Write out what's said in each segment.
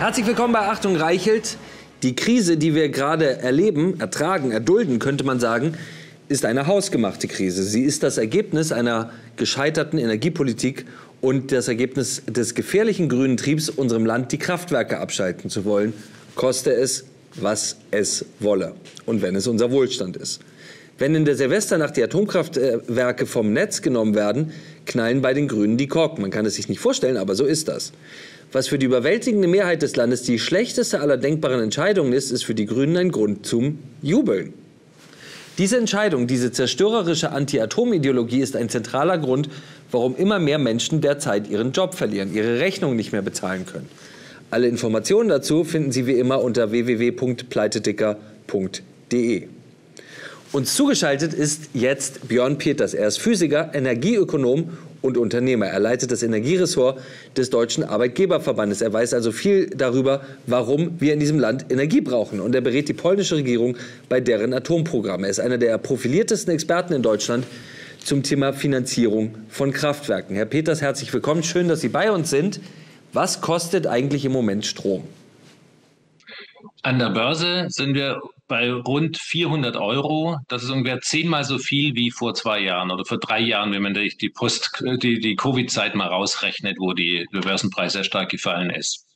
Herzlich willkommen bei Achtung Reichelt. Die Krise, die wir gerade erleben, ertragen, erdulden, könnte man sagen, ist eine hausgemachte Krise. Sie ist das Ergebnis einer gescheiterten Energiepolitik und das Ergebnis des gefährlichen grünen Triebs, unserem Land die Kraftwerke abschalten zu wollen, koste es, was es wolle und wenn es unser Wohlstand ist. Wenn in der Silvesternacht die Atomkraftwerke vom Netz genommen werden, knallen bei den Grünen die Korken. Man kann es sich nicht vorstellen, aber so ist das. Was für die überwältigende Mehrheit des Landes die schlechteste aller denkbaren Entscheidungen ist, ist für die Grünen ein Grund zum Jubeln. Diese Entscheidung, diese zerstörerische Anti-Atom-Ideologie ist ein zentraler Grund, warum immer mehr Menschen derzeit ihren Job verlieren, ihre Rechnung nicht mehr bezahlen können. Alle Informationen dazu finden Sie wie immer unter www.pleitedicker.de. Uns zugeschaltet ist jetzt Björn Peters. Er ist Physiker, Energieökonom und Unternehmer. Er leitet das Energieressort des Deutschen Arbeitgeberverbandes. Er weiß also viel darüber, warum wir in diesem Land Energie brauchen. Und er berät die polnische Regierung bei deren Atomprogramm. Er ist einer der profiliertesten Experten in Deutschland zum Thema Finanzierung von Kraftwerken. Herr Peters, herzlich willkommen. Schön, dass Sie bei uns sind. Was kostet eigentlich im Moment Strom? An der Börse sind wir bei rund 400 Euro. Das ist ungefähr zehnmal so viel wie vor zwei Jahren oder vor drei Jahren, wenn man die, Post, die, die Covid-Zeit mal rausrechnet, wo die, der Börsenpreis sehr stark gefallen ist.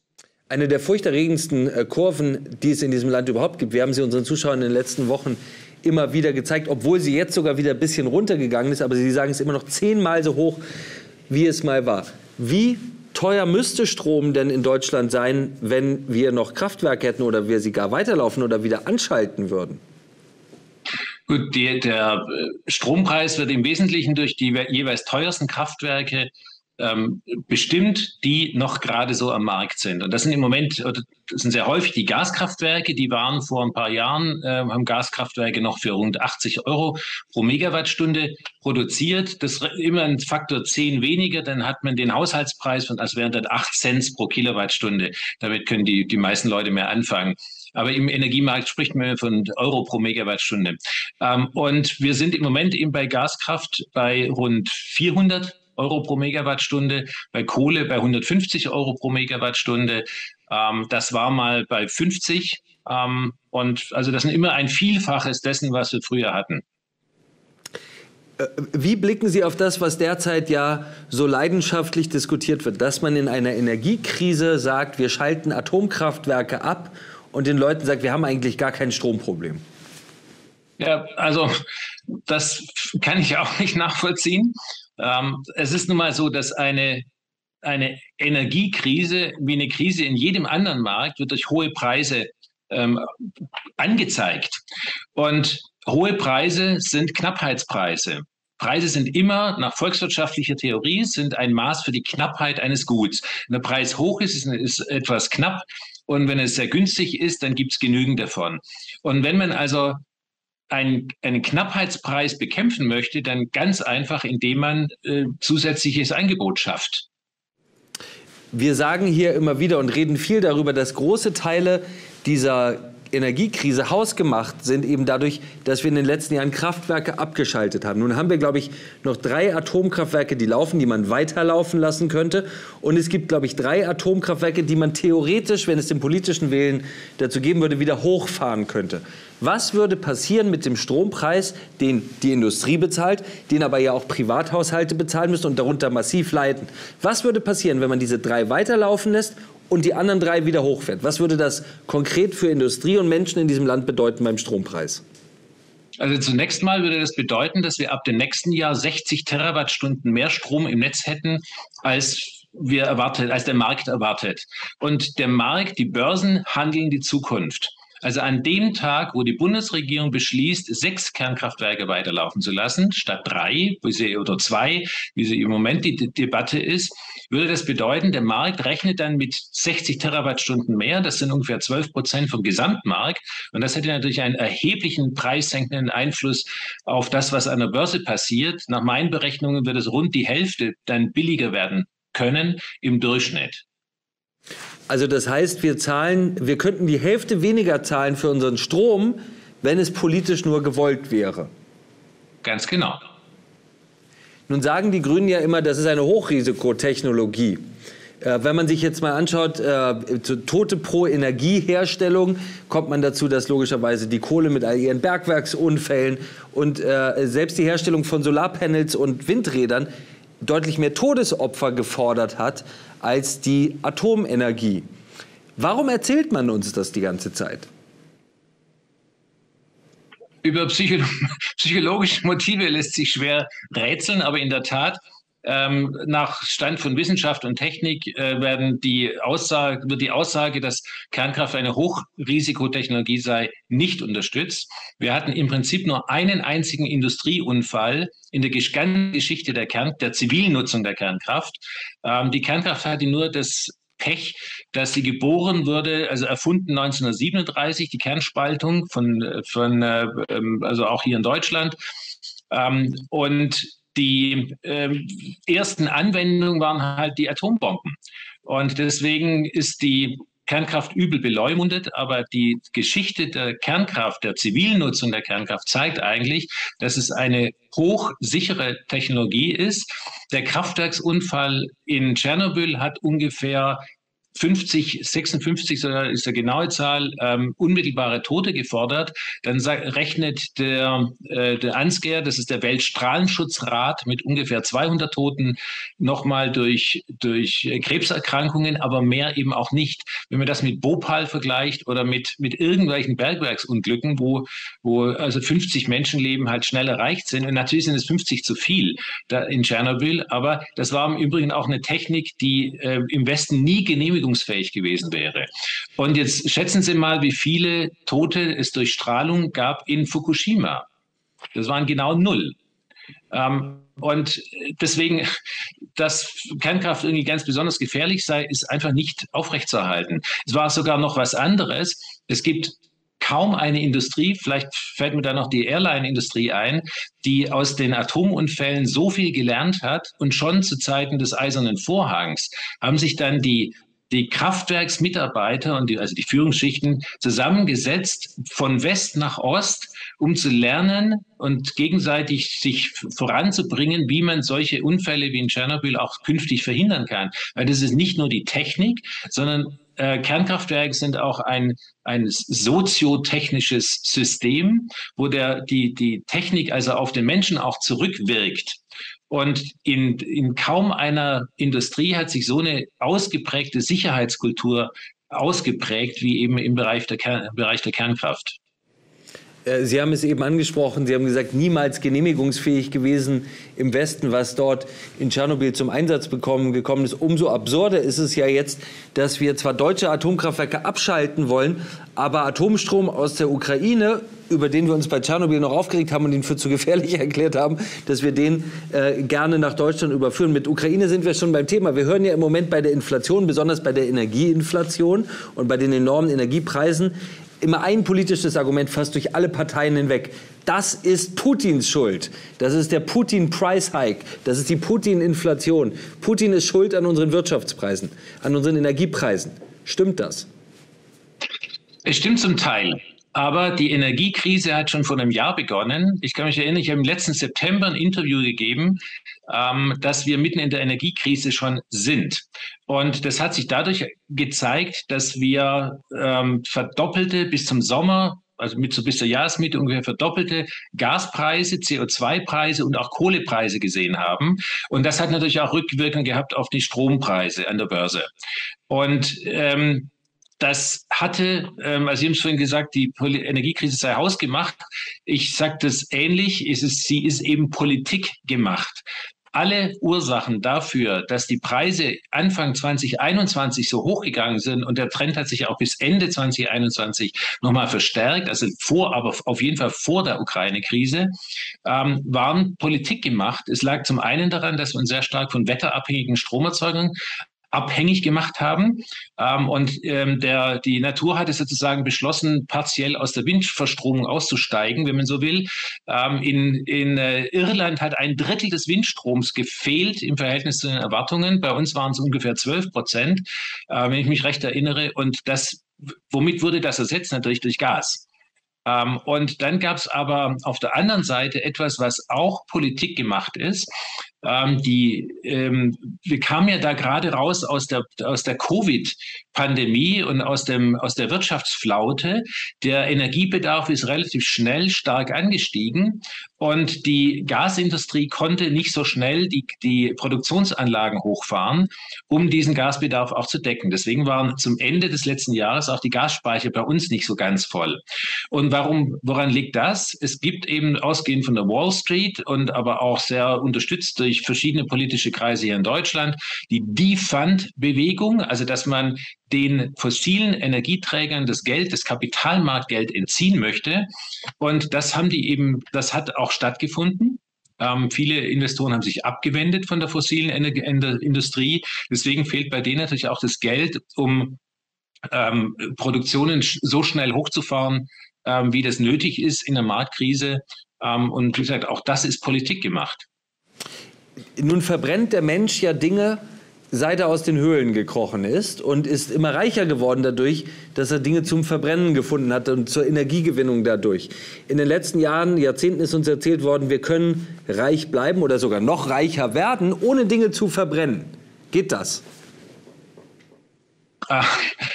Eine der furchterregendsten äh, Kurven, die es in diesem Land überhaupt gibt. Wir haben sie unseren Zuschauern in den letzten Wochen immer wieder gezeigt, obwohl sie jetzt sogar wieder ein bisschen runtergegangen ist. Aber sie sagen, es ist immer noch zehnmal so hoch, wie es mal war. Wie teuer müsste Strom denn in Deutschland sein, wenn wir noch Kraftwerke hätten oder wir sie gar weiterlaufen oder wieder anschalten würden? Gut, die, der Strompreis wird im Wesentlichen durch die jeweils teuersten Kraftwerke ähm, bestimmt, die noch gerade so am Markt sind. Und das sind im Moment, das sind sehr häufig die Gaskraftwerke, die waren vor ein paar Jahren, äh, haben Gaskraftwerke noch für rund 80 Euro pro Megawattstunde produziert. Das ist immer ein Faktor 10 weniger, dann hat man den Haushaltspreis von, als wären das 8 Cent pro Kilowattstunde. Damit können die, die meisten Leute mehr anfangen. Aber im Energiemarkt spricht man von Euro pro Megawattstunde. Ähm, und wir sind im Moment eben bei Gaskraft bei rund 400 Euro pro Megawattstunde, bei Kohle bei 150 Euro pro Megawattstunde. Ähm, das war mal bei 50. Ähm, und also das ist immer ein Vielfaches dessen, was wir früher hatten. Äh, wie blicken Sie auf das, was derzeit ja so leidenschaftlich diskutiert wird, dass man in einer Energiekrise sagt, wir schalten Atomkraftwerke ab und den Leuten sagt, wir haben eigentlich gar kein Stromproblem? Ja, also das kann ich auch nicht nachvollziehen. Ähm, es ist nun mal so, dass eine, eine Energiekrise, wie eine Krise in jedem anderen Markt, wird durch hohe Preise ähm, angezeigt. Und hohe Preise sind Knappheitspreise. Preise sind immer nach volkswirtschaftlicher Theorie sind ein Maß für die Knappheit eines Guts. Wenn der Preis hoch ist, ist, etwas knapp. Und wenn es sehr günstig ist, dann gibt es genügend davon. Und wenn man also einen, einen Knappheitspreis bekämpfen möchte, dann ganz einfach, indem man äh, zusätzliches Angebot schafft. Wir sagen hier immer wieder und reden viel darüber, dass große Teile dieser Energiekrise hausgemacht sind, eben dadurch, dass wir in den letzten Jahren Kraftwerke abgeschaltet haben. Nun haben wir, glaube ich, noch drei Atomkraftwerke, die laufen, die man weiterlaufen lassen könnte. Und es gibt, glaube ich, drei Atomkraftwerke, die man theoretisch, wenn es den politischen Willen dazu geben würde, wieder hochfahren könnte. Was würde passieren mit dem Strompreis, den die Industrie bezahlt, den aber ja auch Privathaushalte bezahlen müssen und darunter massiv leiden? Was würde passieren, wenn man diese drei weiterlaufen lässt und die anderen drei wieder hochfährt. Was würde das konkret für Industrie und Menschen in diesem Land bedeuten beim Strompreis? Also zunächst mal würde das bedeuten, dass wir ab dem nächsten Jahr 60 Terawattstunden mehr Strom im Netz hätten, als wir erwartet, als der Markt erwartet. Und der Markt, die Börsen handeln die Zukunft. Also an dem Tag, wo die Bundesregierung beschließt, sechs Kernkraftwerke weiterlaufen zu lassen, statt drei oder zwei, wie sie im Moment die, die Debatte ist, würde das bedeuten, der Markt rechnet dann mit 60 Terawattstunden mehr. Das sind ungefähr 12 Prozent vom Gesamtmarkt. Und das hätte natürlich einen erheblichen preissenkenden Einfluss auf das, was an der Börse passiert. Nach meinen Berechnungen wird es rund die Hälfte dann billiger werden können im Durchschnitt. Also das heißt, wir zahlen, wir könnten die Hälfte weniger zahlen für unseren Strom, wenn es politisch nur gewollt wäre. Ganz genau. Nun sagen die Grünen ja immer, das ist eine Hochrisikotechnologie. Äh, wenn man sich jetzt mal anschaut, äh, Tote pro Energieherstellung, kommt man dazu, dass logischerweise die Kohle mit all ihren Bergwerksunfällen und äh, selbst die Herstellung von Solarpanels und Windrädern deutlich mehr Todesopfer gefordert hat als die Atomenergie. Warum erzählt man uns das die ganze Zeit? Über psychologische Motive lässt sich schwer rätseln, aber in der Tat ähm, nach Stand von Wissenschaft und Technik äh, werden die Aussage, wird die Aussage, dass Kernkraft eine Hochrisikotechnologie sei, nicht unterstützt. Wir hatten im Prinzip nur einen einzigen Industrieunfall in der ganzen Geschichte der, Kern, der zivilen Nutzung der Kernkraft. Ähm, die Kernkraft hatte nur das Pech, dass sie geboren wurde, also erfunden 1937, die Kernspaltung von, von äh, ähm, also auch hier in Deutschland. Ähm, und die ähm, ersten Anwendungen waren halt die Atombomben. Und deswegen ist die Kernkraft übel beleumundet, aber die Geschichte der Kernkraft, der zivilen Nutzung der Kernkraft zeigt eigentlich, dass es eine hochsichere Technologie ist. Der Kraftwerksunfall in Tschernobyl hat ungefähr 50, 56 ist der genaue Zahl, ähm, unmittelbare Tote gefordert, dann rechnet der, äh, der Ansgar, das ist der Weltstrahlenschutzrat, mit ungefähr 200 Toten nochmal durch, durch Krebserkrankungen, aber mehr eben auch nicht. Wenn man das mit Bhopal vergleicht oder mit, mit irgendwelchen Bergwerksunglücken, wo, wo also 50 Menschenleben halt schnell erreicht sind, und natürlich sind es 50 zu viel da in Tschernobyl, aber das war im Übrigen auch eine Technik, die äh, im Westen nie genehmigt verfügungsfähig gewesen wäre. Und jetzt schätzen Sie mal, wie viele Tote es durch Strahlung gab in Fukushima. Das waren genau null. Ähm, und deswegen, dass Kernkraft irgendwie ganz besonders gefährlich sei, ist einfach nicht aufrechtzuerhalten. Es war sogar noch was anderes. Es gibt kaum eine Industrie, vielleicht fällt mir da noch die Airline-Industrie ein, die aus den Atomunfällen so viel gelernt hat und schon zu Zeiten des Eisernen Vorhangs haben sich dann die die Kraftwerksmitarbeiter und die, also die Führungsschichten zusammengesetzt von West nach Ost, um zu lernen und gegenseitig sich voranzubringen, wie man solche Unfälle wie in Tschernobyl auch künftig verhindern kann. Weil das ist nicht nur die Technik, sondern äh, Kernkraftwerke sind auch ein, ein soziotechnisches System, wo der, die, die Technik also auf den Menschen auch zurückwirkt. Und in, in kaum einer Industrie hat sich so eine ausgeprägte Sicherheitskultur ausgeprägt wie eben im Bereich der, Kern, im Bereich der Kernkraft. Äh, Sie haben es eben angesprochen, Sie haben gesagt, niemals genehmigungsfähig gewesen im Westen, was dort in Tschernobyl zum Einsatz bekommen, gekommen ist. Umso absurder ist es ja jetzt, dass wir zwar deutsche Atomkraftwerke abschalten wollen, aber Atomstrom aus der Ukraine, über den wir uns bei Tschernobyl noch aufgeregt haben und ihn für zu gefährlich erklärt haben, dass wir den äh, gerne nach Deutschland überführen. Mit Ukraine sind wir schon beim Thema. Wir hören ja im Moment bei der Inflation, besonders bei der Energieinflation und bei den enormen Energiepreisen, immer ein politisches Argument fast durch alle Parteien hinweg. Das ist Putins Schuld. Das ist der Putin-Price-Hike. Das ist die Putin-Inflation. Putin ist schuld an unseren Wirtschaftspreisen, an unseren Energiepreisen. Stimmt das? Es stimmt zum Teil. Aber die Energiekrise hat schon vor einem Jahr begonnen. Ich kann mich erinnern, ich habe im letzten September ein Interview gegeben, ähm, dass wir mitten in der Energiekrise schon sind. Und das hat sich dadurch gezeigt, dass wir ähm, verdoppelte bis zum Sommer also mit so bis zur Jahresmitte ungefähr verdoppelte Gaspreise, CO2-Preise und auch Kohlepreise gesehen haben. Und das hat natürlich auch Rückwirkungen gehabt auf die Strompreise an der Börse. Und ähm, das hatte, ähm, also Sie haben es vorhin gesagt, die Poli Energiekrise sei hausgemacht. Ich sage das ähnlich, ist es, sie ist eben Politik gemacht. Alle Ursachen dafür, dass die Preise Anfang 2021 so hochgegangen sind und der Trend hat sich auch bis Ende 2021 nochmal verstärkt, also vor, aber auf jeden Fall vor der Ukraine-Krise, ähm, waren Politik gemacht. Es lag zum einen daran, dass wir uns sehr stark von wetterabhängigen Stromerzeugungen abhängig gemacht haben. Ähm, und ähm, der, die Natur hatte sozusagen beschlossen, partiell aus der Windverstromung auszusteigen, wenn man so will. Ähm, in in äh, Irland hat ein Drittel des Windstroms gefehlt im Verhältnis zu den Erwartungen. Bei uns waren es ungefähr 12 Prozent, äh, wenn ich mich recht erinnere. Und das, womit wurde das ersetzt? Natürlich durch Gas. Ähm, und dann gab es aber auf der anderen Seite etwas, was auch Politik gemacht ist. Ähm, die, ähm, wir kamen ja da gerade raus aus der, aus der Covid-Pandemie und aus, dem, aus der Wirtschaftsflaute. Der Energiebedarf ist relativ schnell stark angestiegen und die Gasindustrie konnte nicht so schnell die, die Produktionsanlagen hochfahren, um diesen Gasbedarf auch zu decken. Deswegen waren zum Ende des letzten Jahres auch die Gasspeicher bei uns nicht so ganz voll. Und warum, woran liegt das? Es gibt eben ausgehend von der Wall Street und aber auch sehr unterstützt durch verschiedene politische Kreise hier in Deutschland die Defund-Bewegung, also dass man den fossilen Energieträgern das Geld, das Kapitalmarktgeld entziehen möchte. Und das haben die eben, das hat auch stattgefunden. Ähm, viele Investoren haben sich abgewendet von der fossilen Energie Industrie. Deswegen fehlt bei denen natürlich auch das Geld, um ähm, Produktionen so schnell hochzufahren, ähm, wie das nötig ist in der Marktkrise. Ähm, und wie gesagt, auch das ist Politik gemacht. Nun verbrennt der Mensch ja Dinge, seit er aus den Höhlen gekrochen ist und ist immer reicher geworden dadurch, dass er Dinge zum Verbrennen gefunden hat und zur Energiegewinnung dadurch. In den letzten Jahren, Jahrzehnten ist uns erzählt worden, wir können reich bleiben oder sogar noch reicher werden, ohne Dinge zu verbrennen. Geht das?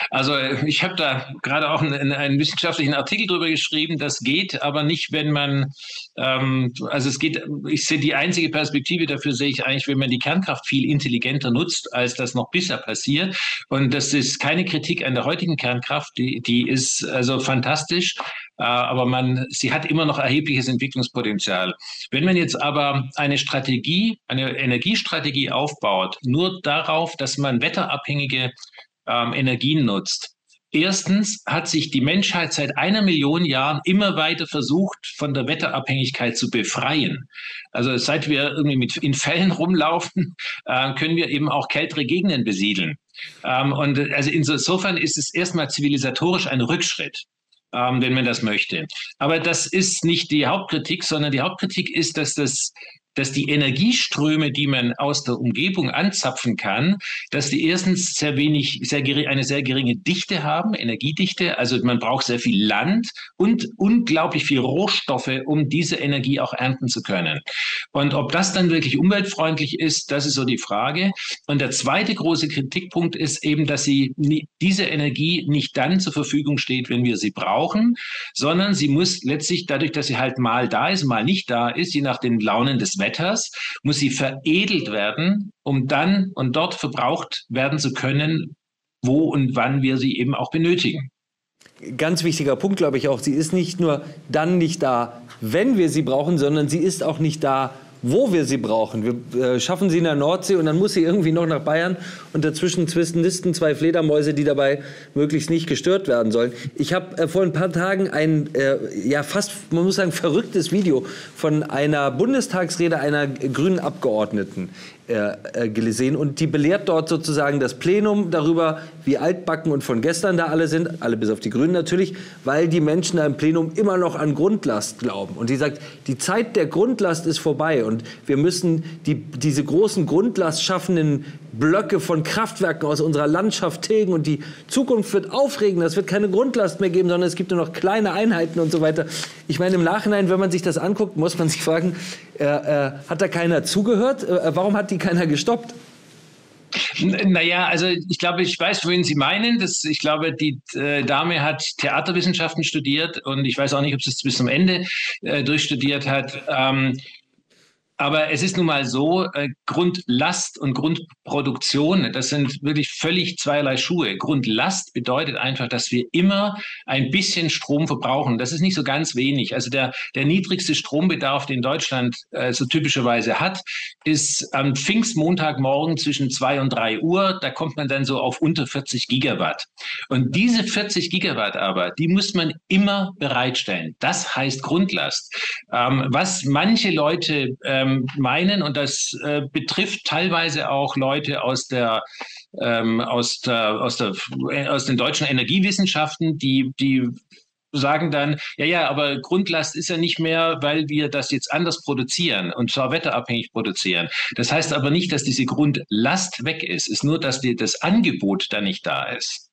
Also ich habe da gerade auch einen, einen, wissenschaftlichen Artikel darüber geschrieben, das geht, aber nicht, wenn man, ähm, also es geht, ich sehe die einzige Perspektive dafür, sehe ich eigentlich, wenn man die Kernkraft viel intelligenter nutzt, als das noch bisher passiert. Und das ist keine Kritik an der heutigen Kernkraft, die, die ist also fantastisch, äh, aber man, sie hat immer noch erhebliches Entwicklungspotenzial. Wenn man jetzt aber eine Strategie, eine Energiestrategie aufbaut, nur darauf, dass man wetterabhängige ähm, Energien nutzt. Erstens hat sich die Menschheit seit einer Million Jahren immer weiter versucht, von der Wetterabhängigkeit zu befreien. Also seit wir irgendwie mit, in Fällen rumlaufen, äh, können wir eben auch kältere Gegenden besiedeln. Ähm, und also insofern ist es erstmal zivilisatorisch ein Rückschritt. Ähm, wenn man das möchte. Aber das ist nicht die Hauptkritik, sondern die Hauptkritik ist, dass das dass die Energieströme, die man aus der Umgebung anzapfen kann, dass die erstens sehr wenig, sehr eine sehr geringe Dichte haben, Energiedichte. Also man braucht sehr viel Land und unglaublich viel Rohstoffe, um diese Energie auch ernten zu können. Und ob das dann wirklich umweltfreundlich ist, das ist so die Frage. Und der zweite große Kritikpunkt ist eben, dass sie diese Energie nicht dann zur Verfügung steht, wenn wir sie brauchen, sondern sie muss letztlich dadurch, dass sie halt mal da ist, mal nicht da ist, je nach den Launen des Wetters, muss sie veredelt werden, um dann und dort verbraucht werden zu können, wo und wann wir sie eben auch benötigen. Ganz wichtiger Punkt, glaube ich auch. Sie ist nicht nur dann nicht da, wenn wir sie brauchen, sondern sie ist auch nicht da, wo wir sie brauchen. Wir äh, schaffen sie in der Nordsee und dann muss sie irgendwie noch nach Bayern und dazwischen nisten zwei Fledermäuse, die dabei möglichst nicht gestört werden sollen. Ich habe äh, vor ein paar Tagen ein, äh, ja fast, man muss sagen, verrücktes Video von einer Bundestagsrede einer grünen Abgeordneten äh, äh, gesehen und die belehrt dort sozusagen das Plenum darüber, wie altbacken und von gestern da alle sind, alle bis auf die Grünen natürlich, weil die Menschen da im Plenum immer noch an Grundlast glauben. Und die sagt, die Zeit der Grundlast ist vorbei und wir müssen die, diese großen Grundlast schaffenden Blöcke von Kraftwerken aus unserer Landschaft tilgen und die Zukunft wird aufregend. Es wird keine Grundlast mehr geben, sondern es gibt nur noch kleine Einheiten und so weiter. Ich meine, im Nachhinein, wenn man sich das anguckt, muss man sich fragen, äh, äh, hat da keiner zugehört? Äh, warum hat die keiner gestoppt? Naja, also ich glaube, ich weiß, wohin Sie meinen. Das, ich glaube, die äh, Dame hat Theaterwissenschaften studiert und ich weiß auch nicht, ob sie es bis zum Ende äh, durchstudiert hat. Ähm, aber es ist nun mal so, äh, Grundlast und Grundproduktion, das sind wirklich völlig zweierlei Schuhe. Grundlast bedeutet einfach, dass wir immer ein bisschen Strom verbrauchen. Das ist nicht so ganz wenig. Also der, der niedrigste Strombedarf, den Deutschland äh, so typischerweise hat, ist am Pfingstmontagmorgen zwischen zwei und drei Uhr. Da kommt man dann so auf unter 40 Gigawatt. Und diese 40 Gigawatt aber, die muss man immer bereitstellen. Das heißt Grundlast. Ähm, was manche Leute ähm, ähm, meinen, und das äh, betrifft teilweise auch Leute aus der ähm, aus, der, aus, der, aus den deutschen Energiewissenschaften, die, die sagen dann, ja, ja, aber Grundlast ist ja nicht mehr, weil wir das jetzt anders produzieren und zwar wetterabhängig produzieren. Das heißt aber nicht, dass diese Grundlast weg ist, es ist nur, dass die, das Angebot da nicht da ist.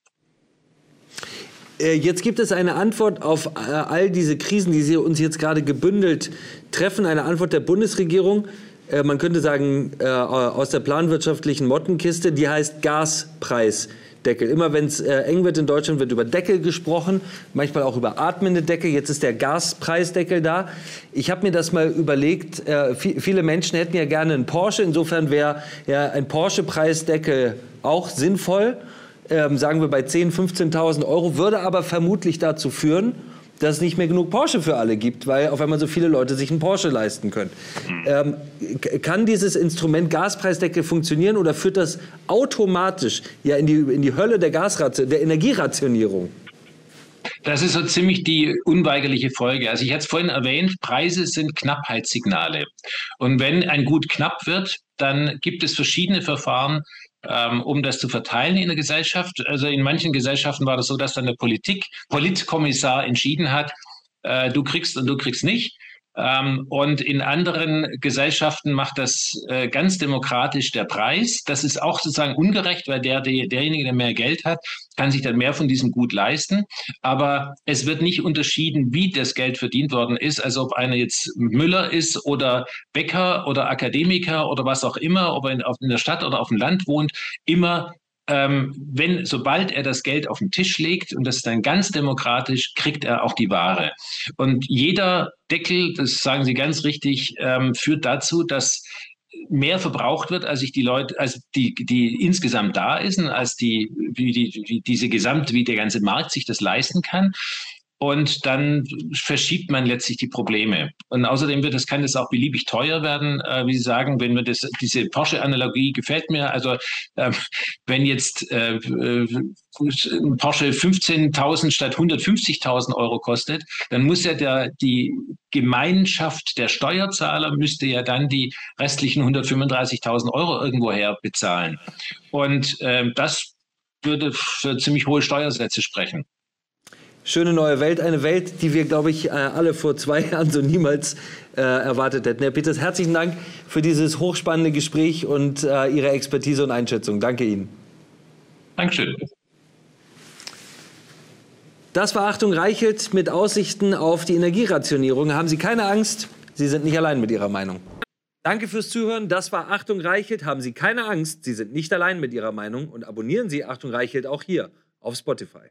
Äh, jetzt gibt es eine Antwort auf äh, all diese Krisen, die Sie uns jetzt gerade gebündelt treffen, eine Antwort der Bundesregierung. Äh, man könnte sagen, aus der planwirtschaftlichen Mottenkiste, die heißt Gaspreisdeckel. Immer wenn es eng wird in Deutschland, wird über Deckel gesprochen, manchmal auch über atmende Deckel. Jetzt ist der Gaspreisdeckel da. Ich habe mir das mal überlegt. Viele Menschen hätten ja gerne einen Porsche. Insofern wäre ein Porsche-Preisdeckel auch sinnvoll ähm, sagen wir bei 10.000, 15.000 Euro, würde aber vermutlich dazu führen, dass es nicht mehr genug Porsche für alle gibt, weil auf einmal so viele Leute sich einen Porsche leisten können. Ähm, kann dieses Instrument Gaspreisdeckel funktionieren oder führt das automatisch ja in die, in die Hölle der, Gasration, der Energierationierung? Das ist so ziemlich die unweigerliche Folge. Also ich hatte es vorhin erwähnt, Preise sind Knappheitssignale. Und wenn ein Gut knapp wird, dann gibt es verschiedene Verfahren, ähm, um das zu verteilen in der Gesellschaft. Also in manchen Gesellschaften war das so, dass dann der Politik, Politkommissar entschieden hat, äh, du kriegst und du kriegst nicht. Ähm, und in anderen Gesellschaften macht das äh, ganz demokratisch der Preis. Das ist auch sozusagen ungerecht, weil der, der, derjenige, der mehr Geld hat, kann sich dann mehr von diesem Gut leisten. Aber es wird nicht unterschieden, wie das Geld verdient worden ist. Also ob einer jetzt Müller ist oder Bäcker oder Akademiker oder was auch immer, ob er in, in der Stadt oder auf dem Land wohnt, immer ähm, wenn, sobald er das Geld auf den Tisch legt, und das dann ganz demokratisch, kriegt er auch die Ware. Und jeder Deckel, das sagen Sie ganz richtig, ähm, führt dazu, dass mehr verbraucht wird, als sich die Leute, als die, die insgesamt da ist, als die, wie, die, wie diese Gesamt, wie der ganze Markt sich das leisten kann und dann verschiebt man letztlich die Probleme. Und außerdem wird es, kann es auch beliebig teuer werden, äh, wie Sie sagen, wenn wir das, diese Porsche-Analogie gefällt mir. Also äh, wenn jetzt äh, ein Porsche 15.000 statt 150.000 Euro kostet, dann muss ja der, die Gemeinschaft der Steuerzahler müsste ja dann die restlichen 135.000 Euro irgendwoher bezahlen. Und äh, das würde für ziemlich hohe Steuersätze sprechen schöne neue Welt. Eine Welt, die wir, glaube ich, äh, alle vor zwei Jahren so niemals äh, erwartet hätten. Herr Peters, herzlichen Dank für dieses hochspannende Gespräch und äh, Ihre Expertise und Einschätzung. Danke Ihnen. Dankeschön. Das war Achtung Reichelt mit Aussichten auf die Energierationierung. Haben Sie keine Angst, Sie sind nicht allein mit Ihrer Meinung. Danke fürs Zuhören. Das war Achtung Reichelt. Haben Sie keine Angst, Sie sind nicht allein mit Ihrer Meinung und abonnieren Sie Achtung Reichelt auch hier auf Spotify.